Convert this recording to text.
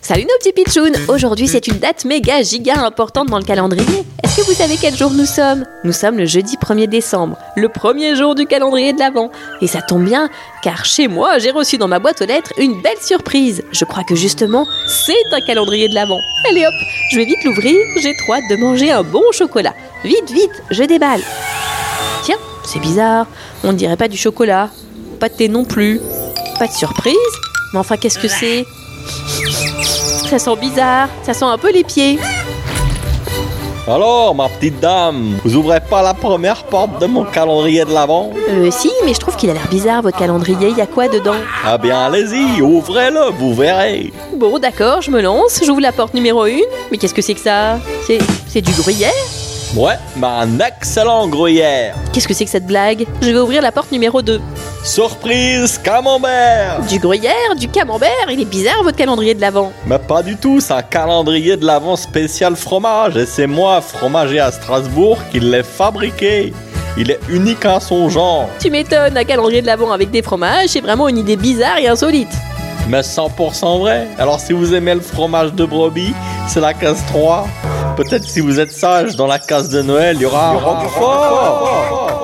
Salut nos petits pitchouns Aujourd'hui c'est une date méga giga importante dans le calendrier. Est-ce que vous savez quel jour nous sommes? Nous sommes le jeudi 1er décembre, le premier jour du calendrier de l'Avent. Et ça tombe bien, car chez moi j'ai reçu dans ma boîte aux lettres une belle surprise. Je crois que justement c'est un calendrier de l'Avent. Allez hop, je vais vite l'ouvrir, j'ai trop hâte de manger un bon chocolat. Vite, vite, je déballe. Tiens, c'est bizarre, on ne dirait pas du chocolat. Pas de thé non plus. Pas de surprise Mais enfin qu'est-ce que c'est? Ça sent bizarre, ça sent un peu les pieds. Alors, ma petite dame, vous ouvrez pas la première porte de mon calendrier de l'avant? Euh, si, mais je trouve qu'il a l'air bizarre votre calendrier, il y a quoi dedans? Ah bien, allez-y, ouvrez-le, vous verrez. Bon, d'accord, je me lance, j'ouvre la porte numéro 1. Mais qu'est-ce que c'est que ça? C'est. C'est du gruyère? Ouais, mais un excellent gruyère. Qu'est-ce que c'est que cette blague? Je vais ouvrir la porte numéro 2. Surprise, camembert Du gruyère, du camembert, il est bizarre votre calendrier de l'avant. Mais pas du tout, c'est un calendrier de l'avant spécial fromage et c'est moi, fromager à Strasbourg, qui l'ai fabriqué. Il est unique en son genre, Tu m'étonnes, un calendrier de l'avant avec des fromages, c'est vraiment une idée bizarre et insolite. mais 100% vrai. Alors si vous aimez le fromage de brebis, c'est la case 3. Peut-être si vous êtes sage, dans la case de Noël, il y aura un roquefort.